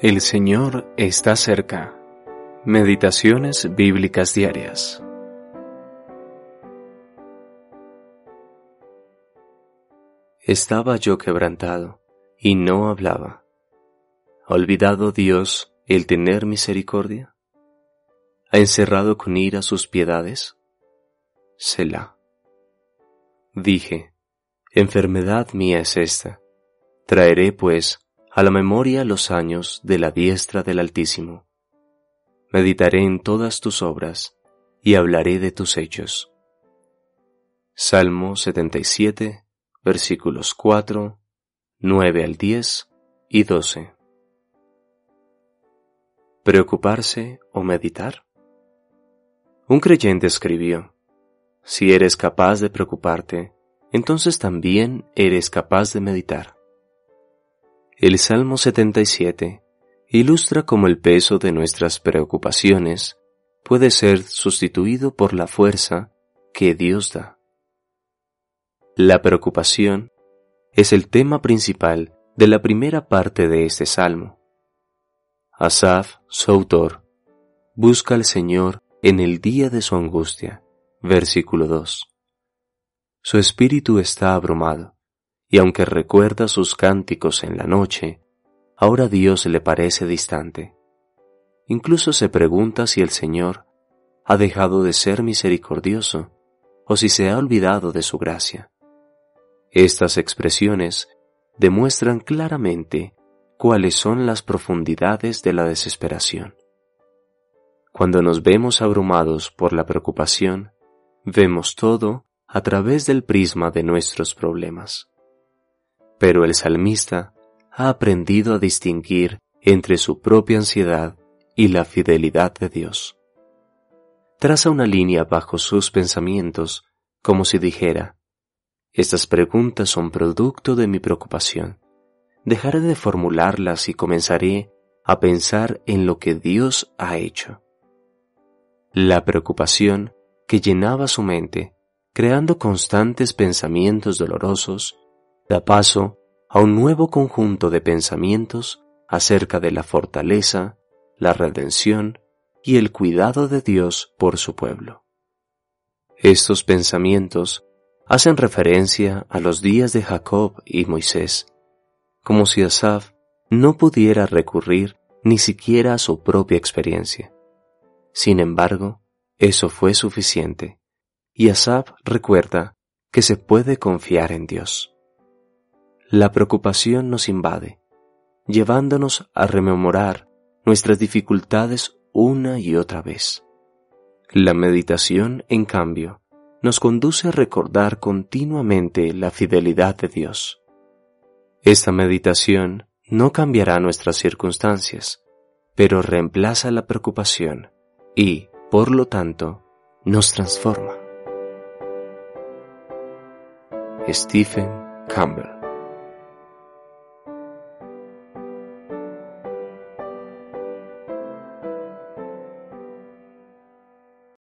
El Señor está cerca. Meditaciones bíblicas diarias. Estaba yo quebrantado y no hablaba. ¿Ha olvidado Dios el tener misericordia? ¿Ha encerrado con ira sus piedades? Selah. Dije, enfermedad mía es esta. Traeré, pues, a la memoria los años de la diestra del Altísimo. Meditaré en todas tus obras y hablaré de tus hechos. Salmo 77, versículos 4, 9 al 10 y 12. ¿Preocuparse o meditar? Un creyente escribió, Si eres capaz de preocuparte, entonces también eres capaz de meditar. El Salmo 77 ilustra cómo el peso de nuestras preocupaciones puede ser sustituido por la fuerza que Dios da. La preocupación es el tema principal de la primera parte de este salmo. Asaf, su autor, busca al Señor en el día de su angustia. Versículo 2. Su espíritu está abrumado y aunque recuerda sus cánticos en la noche, ahora Dios le parece distante. Incluso se pregunta si el Señor ha dejado de ser misericordioso o si se ha olvidado de su gracia. Estas expresiones demuestran claramente cuáles son las profundidades de la desesperación. Cuando nos vemos abrumados por la preocupación, vemos todo a través del prisma de nuestros problemas. Pero el salmista ha aprendido a distinguir entre su propia ansiedad y la fidelidad de Dios. Traza una línea bajo sus pensamientos como si dijera, estas preguntas son producto de mi preocupación. Dejaré de formularlas y comenzaré a pensar en lo que Dios ha hecho. La preocupación que llenaba su mente, creando constantes pensamientos dolorosos, da paso a un nuevo conjunto de pensamientos acerca de la fortaleza, la redención y el cuidado de Dios por su pueblo. Estos pensamientos hacen referencia a los días de Jacob y Moisés, como si Asaf no pudiera recurrir ni siquiera a su propia experiencia. Sin embargo, eso fue suficiente, y Asaf recuerda que se puede confiar en Dios la preocupación nos invade, llevándonos a rememorar nuestras dificultades una y otra vez. La meditación, en cambio, nos conduce a recordar continuamente la fidelidad de Dios. Esta meditación no cambiará nuestras circunstancias, pero reemplaza la preocupación y, por lo tanto, nos transforma. Stephen Campbell